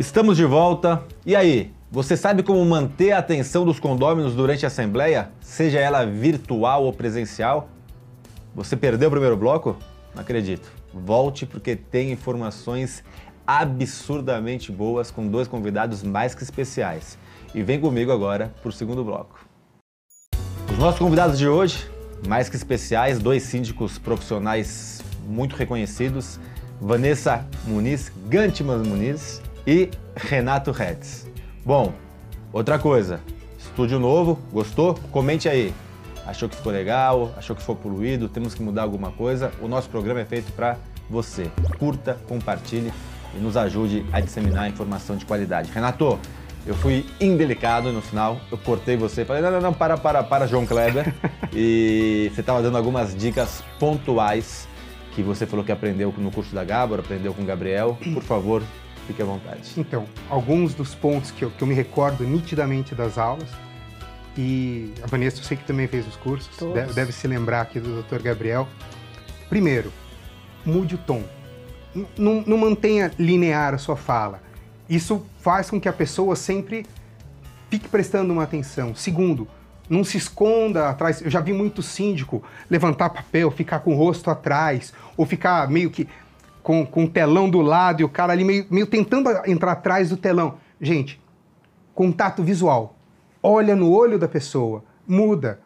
Estamos de volta. E aí, você sabe como manter a atenção dos condôminos durante a assembleia, seja ela virtual ou presencial? Você perdeu o primeiro bloco? Não acredito. Volte porque tem informações absurdamente boas com dois convidados mais que especiais. E vem comigo agora para o segundo bloco. Os nossos convidados de hoje, mais que especiais, dois síndicos profissionais muito reconhecidos, Vanessa Muniz, Gantiman Muniz e Renato Retz. Bom, outra coisa, estúdio novo, gostou? Comente aí. Achou que ficou legal? Achou que ficou poluído? Temos que mudar alguma coisa? O nosso programa é feito para você. Curta, compartilhe e nos ajude a disseminar informação de qualidade. Renato, eu fui indelicado no final, eu cortei você, falei, não, não, não, para, para, para, João Kleber. e você estava dando algumas dicas pontuais que você falou que aprendeu no curso da Gábor, aprendeu com o Gabriel. Por favor, fique à vontade. Então, alguns dos pontos que eu, que eu me recordo nitidamente das aulas, e a Vanessa, eu sei que também fez os cursos, deve, deve, se lembrar aqui do Dr. Gabriel. Primeiro, mude o tom. N não mantenha linear a sua fala. Isso faz com que a pessoa sempre fique prestando uma atenção. Segundo, não se esconda atrás. Eu já vi muito síndico levantar papel, ficar com o rosto atrás, ou ficar meio que com, com o telão do lado e o cara ali meio, meio tentando entrar atrás do telão. Gente, contato visual olha no olho da pessoa, muda.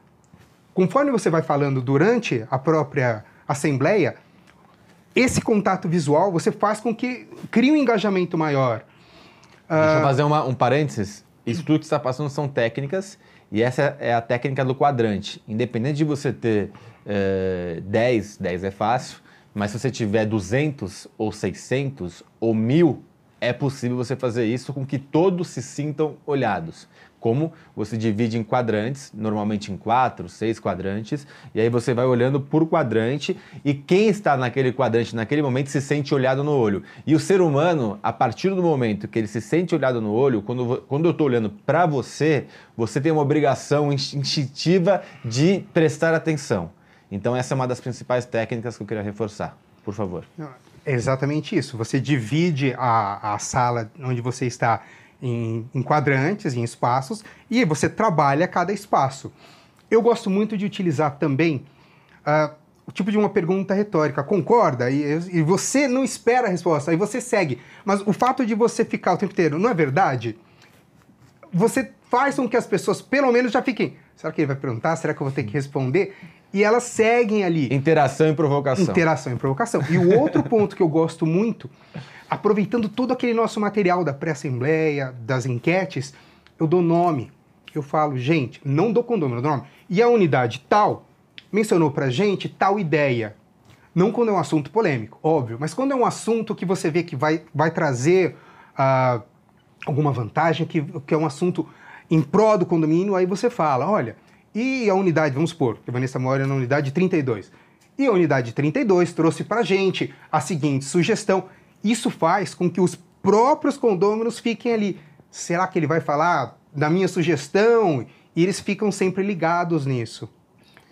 Conforme você vai falando durante a própria assembleia, esse contato visual você faz com que crie um engajamento maior. Deixa eu ah, fazer uma, um parênteses. Isso tudo que está passando são técnicas e essa é a técnica do quadrante. Independente de você ter uh, 10, 10 é fácil, mas se você tiver 200 ou 600 ou 1000, é possível você fazer isso com que todos se sintam olhados como você divide em quadrantes, normalmente em quatro, seis quadrantes, e aí você vai olhando por quadrante e quem está naquele quadrante naquele momento se sente olhado no olho. E o ser humano, a partir do momento que ele se sente olhado no olho, quando, quando eu estou olhando para você, você tem uma obrigação instintiva de prestar atenção. Então essa é uma das principais técnicas que eu queria reforçar. Por favor. É exatamente isso. Você divide a, a sala onde você está em, em quadrantes, em espaços, e você trabalha cada espaço. Eu gosto muito de utilizar também uh, o tipo de uma pergunta retórica, concorda? E, e, você não espera a resposta, aí você segue. Mas o fato de você ficar o tempo inteiro, não é verdade? Você faz com que as pessoas, pelo menos, já fiquem. Será que ele vai perguntar? Será que eu vou ter que responder? E elas seguem ali. Interação e provocação. Interação e provocação. E o outro ponto que eu gosto muito aproveitando todo aquele nosso material da pré-assembleia, das enquetes, eu dou nome. Eu falo, gente, não dou condômino, dou nome. E a unidade tal mencionou pra gente tal ideia. Não quando é um assunto polêmico, óbvio, mas quando é um assunto que você vê que vai, vai trazer uh, alguma vantagem, que, que é um assunto em prol do condomínio, aí você fala, olha, e a unidade, vamos supor, que a Vanessa mora na unidade 32. E a unidade 32 trouxe pra gente a seguinte sugestão. Isso faz com que os próprios condôminos fiquem ali. Será que ele vai falar da minha sugestão? E eles ficam sempre ligados nisso.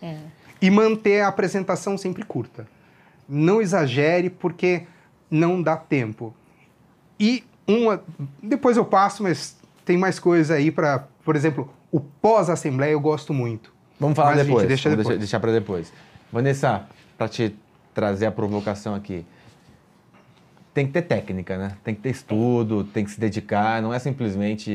É. E manter a apresentação sempre curta. Não exagere, porque não dá tempo. E uma. Depois eu passo, mas tem mais coisa aí para. Por exemplo, o pós-assembleia eu gosto muito. Vamos falar mas depois. Deixa Vamos depois. deixar para depois. Vanessa, para te trazer a provocação aqui tem que ter técnica, né? Tem que ter estudo, tem que se dedicar, não é simplesmente,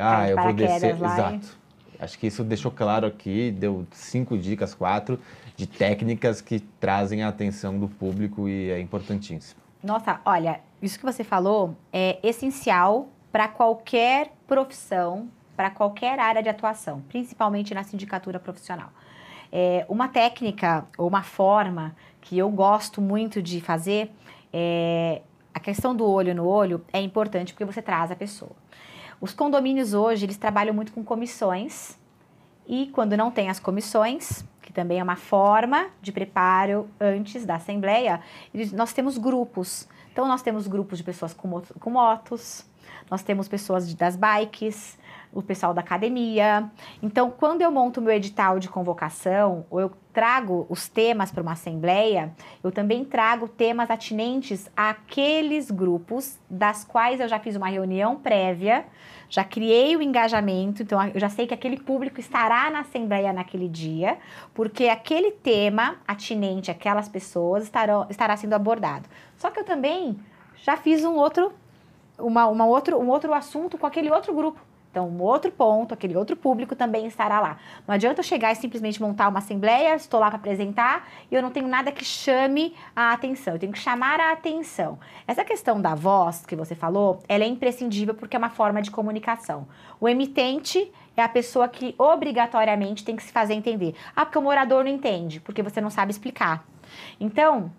ah, eu vou descer. Exato. Acho que isso deixou claro aqui, deu cinco dicas, quatro, de técnicas que trazem a atenção do público e é importantíssimo. Nossa, olha, isso que você falou é essencial para qualquer profissão, para qualquer área de atuação, principalmente na sindicatura profissional. É, uma técnica ou uma forma que eu gosto muito de fazer é a questão do olho no olho é importante porque você traz a pessoa. Os condomínios hoje, eles trabalham muito com comissões e quando não tem as comissões, que também é uma forma de preparo antes da assembleia, nós temos grupos. Então, nós temos grupos de pessoas com, com motos, nós temos pessoas das bikes, o pessoal da academia. Então, quando eu monto meu edital de convocação, ou eu trago os temas para uma assembleia, eu também trago temas atinentes àqueles grupos das quais eu já fiz uma reunião prévia, já criei o engajamento, então eu já sei que aquele público estará na assembleia naquele dia, porque aquele tema atinente àquelas pessoas estará, sendo abordado. Só que eu também já fiz um outro, uma, uma outro, um outro assunto com aquele outro grupo. Então, um outro ponto, aquele outro público também estará lá. Não adianta eu chegar e simplesmente montar uma assembleia, estou lá para apresentar e eu não tenho nada que chame a atenção. Eu tenho que chamar a atenção. Essa questão da voz que você falou, ela é imprescindível porque é uma forma de comunicação. O emitente é a pessoa que obrigatoriamente tem que se fazer entender. Ah, porque o morador não entende, porque você não sabe explicar. Então,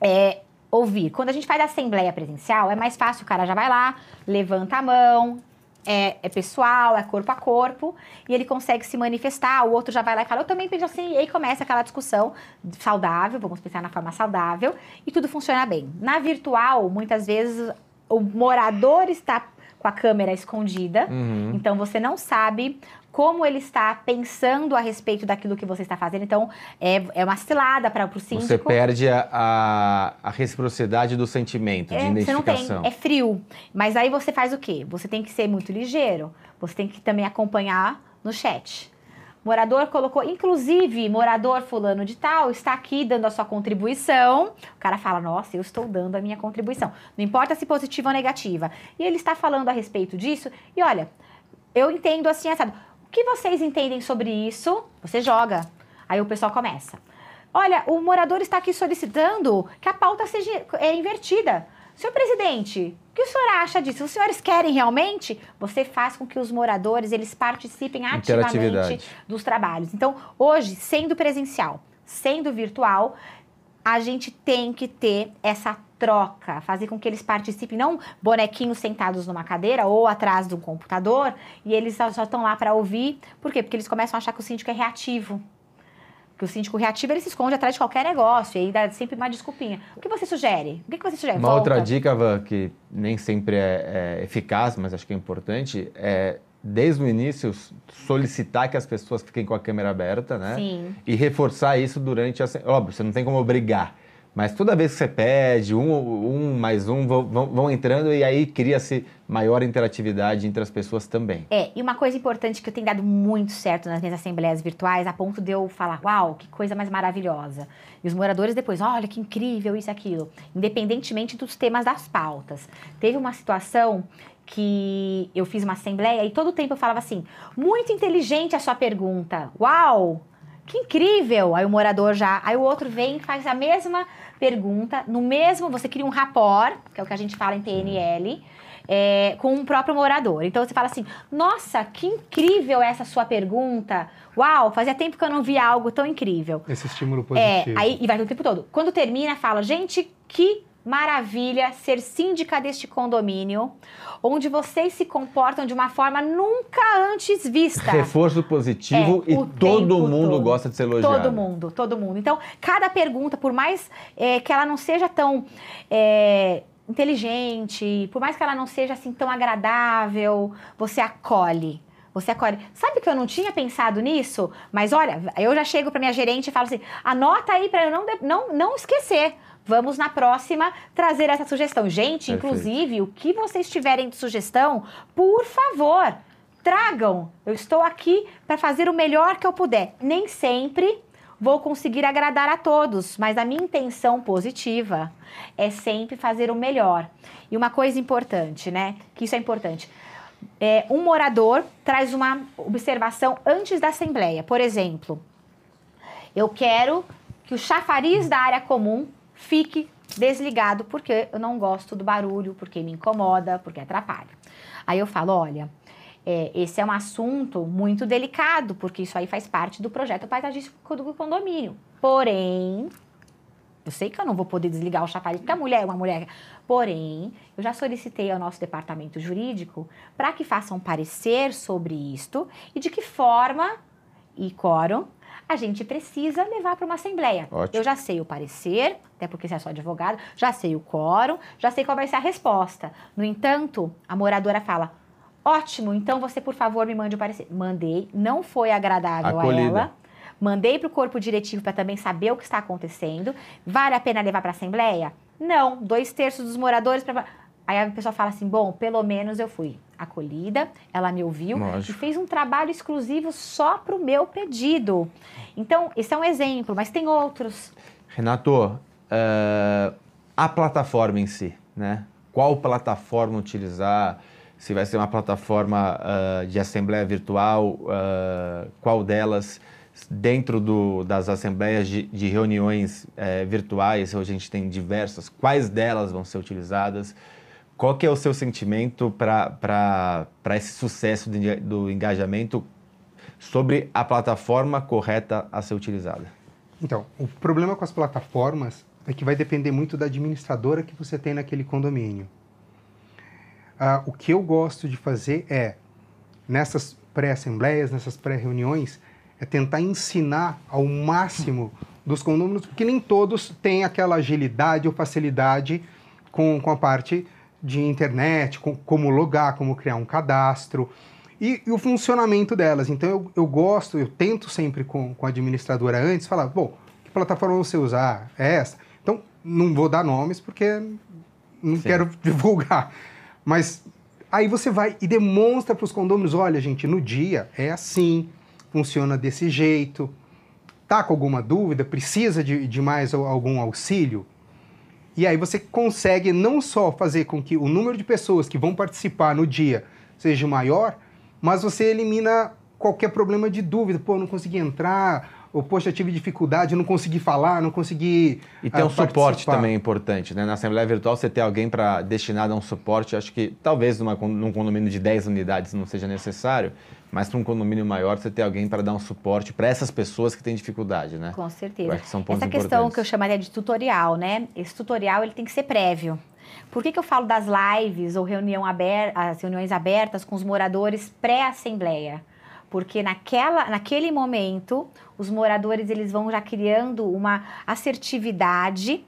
é, ouvir. Quando a gente faz a assembleia presencial, é mais fácil, o cara já vai lá, levanta a mão, é, é, pessoal, é corpo a corpo, e ele consegue se manifestar, o outro já vai lá e fala, eu também penso assim, e aí começa aquela discussão saudável, vamos pensar na forma saudável, e tudo funciona bem. Na virtual, muitas vezes, o morador está com a câmera escondida, uhum. então você não sabe como ele está pensando a respeito daquilo que você está fazendo. Então, é, é uma cilada para o síndico. Você perde a, a, reciprocidade do sentimento, é, de identificação. Você não tem, é frio. Mas aí você faz o quê? Você tem que ser muito ligeiro. Você tem que também acompanhar no chat. Morador colocou, inclusive, morador fulano de tal está aqui dando a sua contribuição. O cara fala, nossa, eu estou dando a minha contribuição. Não importa se positiva ou negativa. E ele está falando a respeito disso. E olha, eu entendo assim, sabe? O que vocês entendem sobre isso? Você joga. Aí o pessoal começa. Olha, o morador está aqui solicitando que a pauta seja é, invertida. Senhor presidente, o que o senhor acha disso? Os senhores querem realmente? Você faz com que os moradores eles participem ativamente dos trabalhos. Então, hoje, sendo presencial, sendo virtual, a gente tem que ter essa troca, fazer com que eles participem, não bonequinhos sentados numa cadeira ou atrás de um computador e eles só estão lá para ouvir. Por quê? Porque eles começam a achar que o síndico é reativo. Que o síndico reativo ele se esconde atrás de qualquer negócio e aí dá sempre uma desculpinha. O que você sugere? O que, você sugere? Uma Volta. outra dica, Van, que nem sempre é, é eficaz, mas acho que é importante, é desde o início, solicitar que as pessoas fiquem com a câmera aberta, né? Sim. E reforçar isso durante a. Óbvio, você não tem como obrigar. Mas toda vez que você pede, um, um mais um vão, vão entrando e aí cria-se maior interatividade entre as pessoas também. É, e uma coisa importante que eu tenho dado muito certo nas minhas assembleias virtuais, a ponto de eu falar, uau, que coisa mais maravilhosa. E os moradores depois, olha que incrível isso e aquilo, independentemente dos temas das pautas. Teve uma situação que eu fiz uma assembleia e todo tempo eu falava assim: muito inteligente a sua pergunta. Uau! Que incrível! Aí o morador já. Aí o outro vem e faz a mesma pergunta, no mesmo. Você cria um rapport, que é o que a gente fala em PNL. É, com o um próprio morador. Então você fala assim: Nossa, que incrível essa sua pergunta! Uau, fazia tempo que eu não via algo tão incrível. Esse estímulo positivo. É, aí e vai o tempo todo. Quando termina, fala: Gente, que maravilha ser síndica deste condomínio, onde vocês se comportam de uma forma nunca antes vista. Reforço positivo é, e todo mundo todo. gosta de ser elogiado. Todo mundo, todo mundo. Então, cada pergunta, por mais é, que ela não seja tão é, inteligente, por mais que ela não seja assim tão agradável, você acolhe. Você acolhe. Sabe que eu não tinha pensado nisso? Mas olha, eu já chego para minha gerente e falo assim: anota aí para eu não, não, não esquecer. Vamos na próxima trazer essa sugestão. Gente, Perfeito. inclusive, o que vocês tiverem de sugestão, por favor, tragam. Eu estou aqui para fazer o melhor que eu puder. Nem sempre vou conseguir agradar a todos, mas a minha intenção positiva é sempre fazer o melhor. E uma coisa importante, né? Que isso é importante. É, um morador traz uma observação antes da assembleia. Por exemplo, eu quero que o chafariz da área comum fique desligado porque eu não gosto do barulho, porque me incomoda, porque atrapalha. Aí eu falo, olha, é, esse é um assunto muito delicado, porque isso aí faz parte do projeto paisagístico do condomínio. Porém, eu sei que eu não vou poder desligar o chafariz, porque a mulher é uma mulher. Porém, eu já solicitei ao nosso departamento jurídico para que façam parecer sobre isto e de que forma e quórum a gente precisa levar para uma assembleia. Ótimo. Eu já sei o parecer, até porque você é só advogado, já sei o quórum, já sei qual vai ser a resposta. No entanto, a moradora fala: Ótimo, então você, por favor, me mande o parecer. Mandei, não foi agradável Acolhida. a ela. Mandei para o corpo diretivo para também saber o que está acontecendo. Vale a pena levar para a Assembleia? Não, dois terços dos moradores. Pra... Aí a pessoa fala assim: bom, pelo menos eu fui acolhida, ela me ouviu Lógico. e fez um trabalho exclusivo só para o meu pedido. Então, esse é um exemplo, mas tem outros. Renato, eh, a plataforma em si, né? Qual plataforma utilizar? Se vai ser uma plataforma ah, de assembleia virtual, ah, qual delas? Dentro do- das assembleias de, de reuniões virtuais, hoje a gente tem diversas, quais delas vão ser utilizadas? Qual que é o seu sentimento para esse sucesso enga- do engajamento sobre a plataforma correta a ser utilizada? Então, o problema com as plataformas é que vai depender muito da administradora que você tem naquele condomínio. Ah, o que eu gosto de fazer é, nessas pré-assembleias, nessas pré-reuniões, é tentar ensinar ao máximo dos condôminos, porque nem todos têm aquela agilidade ou facilidade com, com a parte de internet, com, como logar, como criar um cadastro e, e o funcionamento delas. Então eu, eu gosto, eu tento sempre com, com a administradora antes falar, bom, que plataforma você usar? É essa? Então não vou dar nomes porque não Sim. quero divulgar. Mas aí você vai e demonstra para os condôminos, olha gente, no dia é assim, funciona desse jeito. Tá com alguma dúvida? Precisa de, de mais al- algum auxílio? E aí você consegue não só fazer com que o número de pessoas que vão participar no dia seja maior, mas você elimina qualquer problema de dúvida. Pô, não consegui entrar, ou poxa, tive dificuldade, não consegui falar, não consegui. E tem ah, um suporte participar. também importante, né? Na Assembleia Virtual você ter alguém para destinado a um suporte, acho que talvez numa, num condomínio de 10 unidades não seja necessário, mas para um condomínio maior você ter alguém para dar um suporte para essas pessoas que têm dificuldade, né? Com certeza. acho que são pontos Essa questão que eu chamaria de tutorial, né? Esse tutorial ele tem que ser prévio. Por que, que eu falo das lives ou reunião aber as reuniões abertas com os moradores pré-assembleia? Porque naquela, naquele momento, os moradores eles vão já criando uma assertividade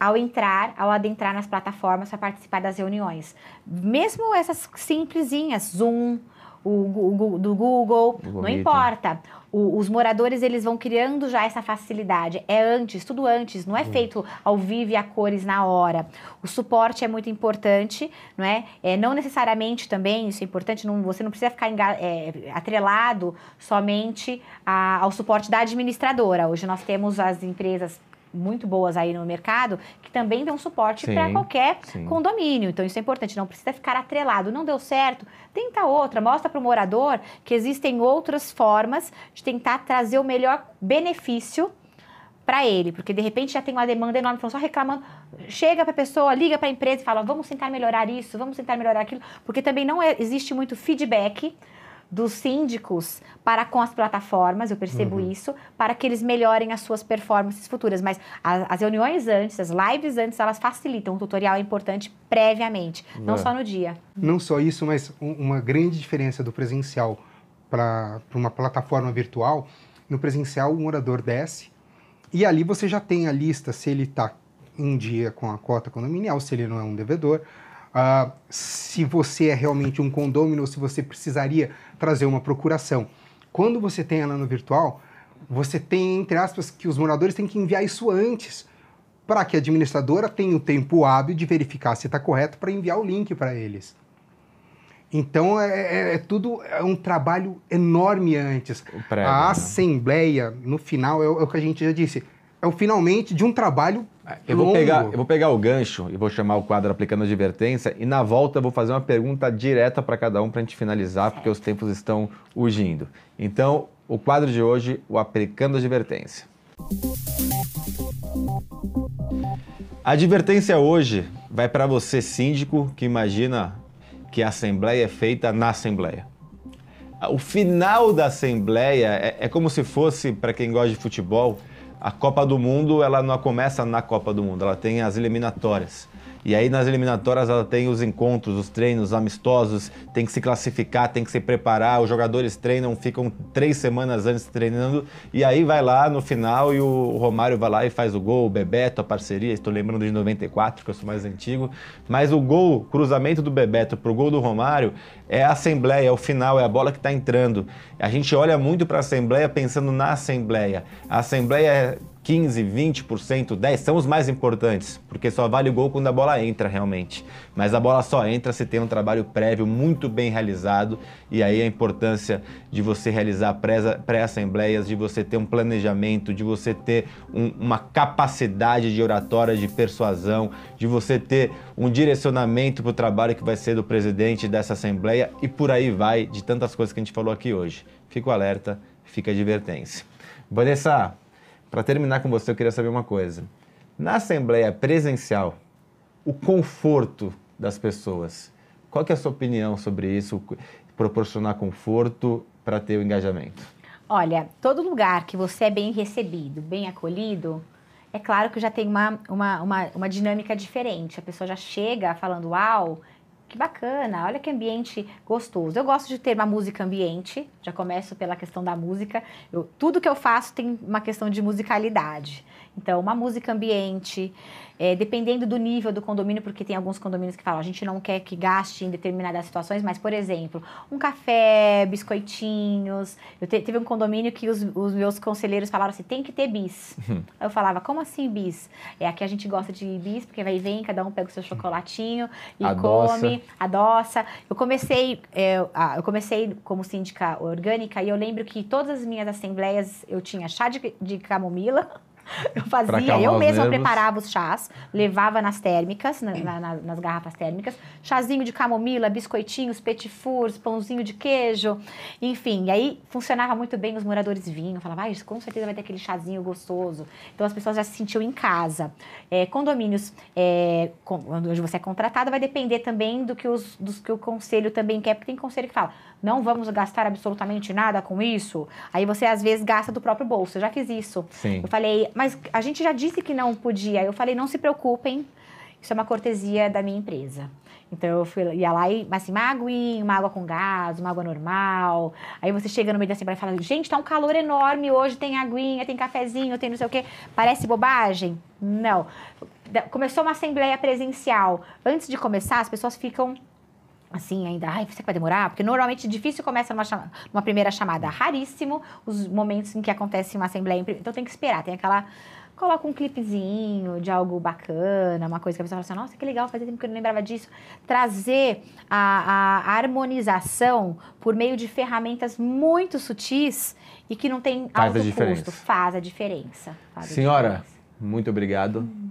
ao entrar, ao adentrar nas plataformas para participar das reuniões. Mesmo essas simplesinhas, Zoom, o, o do Google, Google não importa. O- os moradores eles vão criando já essa facilidade. É antes, tudo antes, não é feito ao vivo e a cores na hora. O suporte é muito importante, não é? é não necessariamente também, isso é importante, não, você não precisa ficar é, atrelado somente a- ao suporte da administradora. Hoje nós temos as empresas muito boas aí no mercado que também dão suporte para qualquer sim. condomínio. Então isso é importante, não precisa ficar atrelado. Não deu certo, tenta outra, mostra para o morador que existem outras formas de tentar trazer o melhor benefício para ele, porque de repente já tem uma demanda enorme, só reclamando. Chega para a pessoa, liga para a empresa e fala: vamos tentar melhorar isso, vamos tentar melhorar aquilo, porque também não é- existe muito feedback dos síndicos para com as plataformas, eu percebo isso, para que eles melhorem as suas performances futuras. Mas a- as reuniões antes, as lives antes, elas facilitam. O tutorial é importante previamente, não É. só no dia. Não só isso, mas um- uma grande diferença do presencial para uma plataforma virtual. No presencial, o morador desce e ali você já tem a lista se ele está em dia com a cota condominial, se ele não é um devedor, ah, se você é realmente um condômino ou se você precisaria trazer uma procuração. Quando você tem ela no virtual, você tem, entre aspas, que os moradores têm que enviar isso antes para que a administradora tenha o tempo hábil de verificar se está correto para enviar o link para eles. Então é, é- é tudo é um trabalho enorme antes. Prévio, a né? assembleia, no final, é o, é o que a gente já disse, é o finalmente de um trabalho Eu vou, longo. pegar, eu vou pegar o gancho e vou chamar o quadro aplicando advertência e na volta eu vou fazer uma pergunta direta para cada um para a gente finalizar, porque os tempos estão urgindo. Então, o quadro de hoje, o aplicando advertência. A advertência hoje vai para você, síndico, que imagina que a assembleia é feita na assembleia. O final da assembleia é, é como se fosse, para quem gosta de futebol, a Copa do Mundo ela não começa na Copa do Mundo, ela tem as eliminatórias. E aí nas eliminatórias ela tem os encontros, os treinos amistosos, tem que se classificar, tem que se preparar. Os jogadores treinam, ficam três semanas antes treinando e aí vai lá no final e o Romário vai lá e faz o gol, o Bebeto, a parceria. Estou lembrando de 94, que eu sou mais antigo. Mas o gol, cruzamento do Bebeto pro gol do Romário é a assembleia, é o final, é a bola que está entrando. A gente olha muito para a assembleia pensando na assembleia. A assembleia é 15, 20%, 10% são os mais importantes, porque só vale o gol quando a bola entra realmente. Mas a bola só entra se tem um trabalho prévio muito bem realizado, e aí a importância de você realizar pré-assembleias, de você ter um planejamento, de você ter um, uma capacidade de oratória, de persuasão, de você ter um direcionamento para o trabalho que vai ser do presidente dessa assembleia, e por aí vai, de tantas coisas que a gente falou aqui hoje. Fico alerta, fica a advertência. Vanessa, para terminar com você, eu queria saber uma coisa. Na assembleia presencial, o conforto das pessoas, qual que é a sua opinião sobre isso? Proporcionar conforto para ter o engajamento? Olha, todo lugar que você é bem recebido, bem acolhido, é claro que já tem uma, uma, uma, uma dinâmica diferente. A pessoa já chega falando, uau, que bacana, olha que ambiente gostoso. Eu gosto de ter uma música ambiente, já começo pela questão da música. Eu, tudo que eu faço tem uma questão de musicalidade. Então, uma música ambiente, é, dependendo do nível do condomínio, porque tem alguns condomínios que falam, a gente não quer que gaste em determinadas situações, mas, por exemplo, um café, biscoitinhos. Eu te, teve um condomínio que os, os, meus conselheiros falaram assim, tem que ter bis. Uhum. Eu falava, como assim bis? É, aqui a gente gosta de bis, porque vai e vem, cada um pega o seu chocolatinho e adoça. come, adoça. Eu comecei, é, eu comecei como síndica orgânica e eu lembro que todas as minhas assembleias eu tinha chá de, de camomila, Eu fazia, eu mesma preparava os chás, levava nas térmicas, na, na, nas garrafas térmicas, chazinho de camomila, biscoitinhos, petit fours, pãozinho de queijo, enfim. E aí funcionava muito bem, os moradores vinham, falavam, ah, com certeza vai ter aquele chazinho gostoso. Então as pessoas já se sentiam em casa. É, condomínios é, onde você é contratado vai depender também do que, os, do que o conselho também quer, porque tem conselho que fala, não vamos gastar absolutamente nada com isso. Aí você às vezes gasta do próprio bolso. Eu já fiz isso. Sim. Eu falei, mas a gente já disse que não podia. Eu falei, não se preocupem, isso é uma cortesia da minha empresa. Então eu fui, ia lá e, assim, uma aguinha, uma água com gás, uma água normal. Aí você chega no meio da assembleia e fala, gente, tá um calor enorme hoje, tem aguinha, tem cafezinho, tem não sei o quê. Parece bobagem? Não. Começou uma assembleia presencial. Antes de começar, as pessoas ficam assim, ainda, ai, você vai demorar? Porque normalmente difícil começa numa, chama, numa primeira chamada, raríssimo os momentos em que acontece uma assembleia, então tem que esperar, tem aquela coloca um clipezinho de algo bacana, uma coisa que a pessoa fala assim, nossa, que legal, fazia tempo que eu não lembrava disso. Trazer a, a harmonização por meio de ferramentas muito sutis e que não tem faz alto custo. Faz a diferença. Faz Senhora, a diferença. muito obrigado. Hum.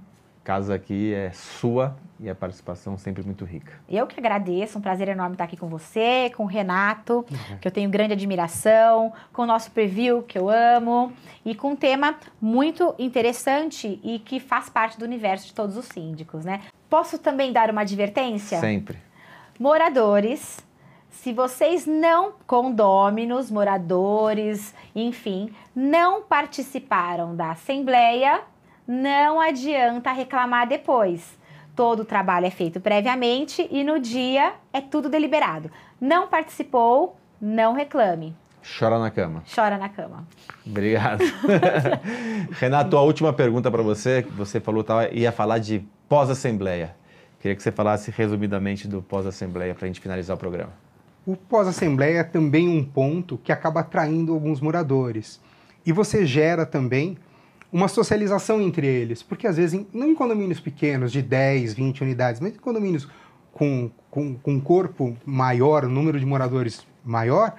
Casa aqui é sua e a participação sempre muito rica. Eu que agradeço, um prazer enorme estar aqui com você, com o Renato, uhum. que eu tenho grande admiração, com o nosso preview, que eu amo, e com um tema muito interessante e que faz parte do universo de todos os síndicos, né? Posso também dar uma advertência? Sempre. Moradores, se vocês não, condôminos, moradores, enfim, não participaram da assembleia, não adianta reclamar depois. Todo o trabalho é feito previamente e no dia é tudo deliberado. Não participou, não reclame. Chora na cama. Chora na cama. Obrigado. Renato, a última pergunta para você. Você falou que ia falar de pós-assembleia. Queria que você falasse resumidamente do pós-assembleia para a gente finalizar o programa. O pós-assembleia é também um ponto que acaba atraindo alguns moradores. E você gera também uma socialização entre eles. Porque às vezes, não em condomínios pequenos, de 10, 20 unidades, mas em condomínios com, com, com corpo maior, número de moradores maior,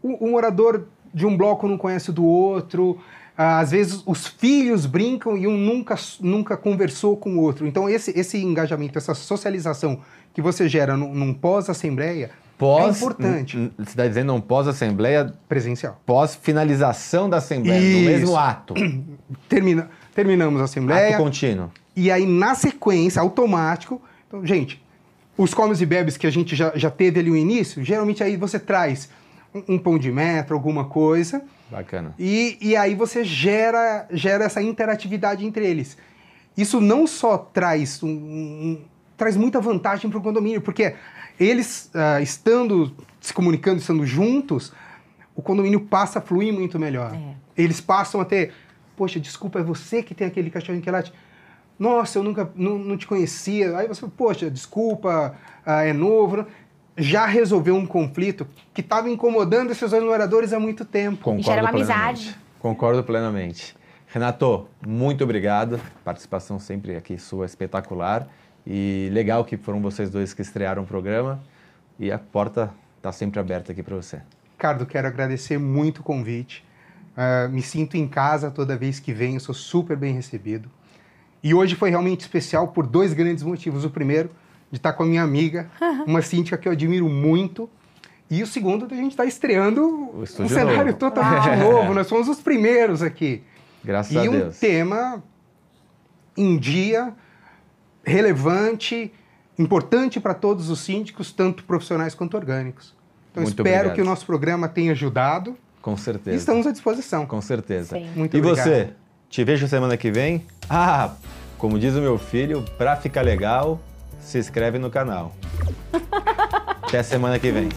o, o morador de um bloco não conhece do outro, às vezes os filhos brincam e um nunca, nunca conversou com o outro. Então, esse, esse engajamento, essa socialização que você gera num, num pós-assembleia pós, é importante. Você está dizendo um pós-assembleia? Presencial. Pós-finalização da assembleia, Isso. no mesmo ato. Termina, terminamos a assembleia. Ato contínuo. E aí, na sequência, automático. Então, gente, os comes e bebes que a gente já, já teve ali no início, geralmente aí você traz um, um pão de metro, alguma coisa. Bacana. E, e aí você gera, gera essa interatividade entre eles. Isso não só traz, um, um- traz muita vantagem para o condomínio, porque eles ah, estando se comunicando, estando juntos, o condomínio passa a fluir muito melhor. É. Eles passam a ter, poxa, desculpa, é você que tem aquele cachorrinho que late? Nossa, eu nunca não, não te conhecia. Aí você, poxa, desculpa, ah, é novo. Já resolveu um conflito que estava incomodando esses dois moradores há muito tempo. Concordo gera uma plenamente. amizade. Concordo plenamente. Renato, muito obrigado. Participação sempre aqui sua espetacular. E legal que foram vocês dois que estrearam o programa. E a porta está sempre aberta aqui para você. Ricardo, quero agradecer muito o convite. Ah, me sinto em casa toda vez que venho, sou super bem recebido. E hoje foi realmente especial por dois grandes motivos. O primeiro, de estar com a minha amiga, uma síndica que eu admiro muito. E o segundo, de a gente estar estreando O um cenário novo. totalmente novo. Nós somos os primeiros aqui. Graças e a um Deus. tema em dia, relevante, importante para todos os síndicos, tanto profissionais quanto orgânicos. Então Muito espero obrigado. que o nosso programa tenha ajudado Com e certeza. estamos à disposição. Com certeza. Sim. Muito e obrigado. você? Te vejo semana que vem? Ah, como diz o meu filho, pra ficar legal, se inscreve no canal. Até semana que vem.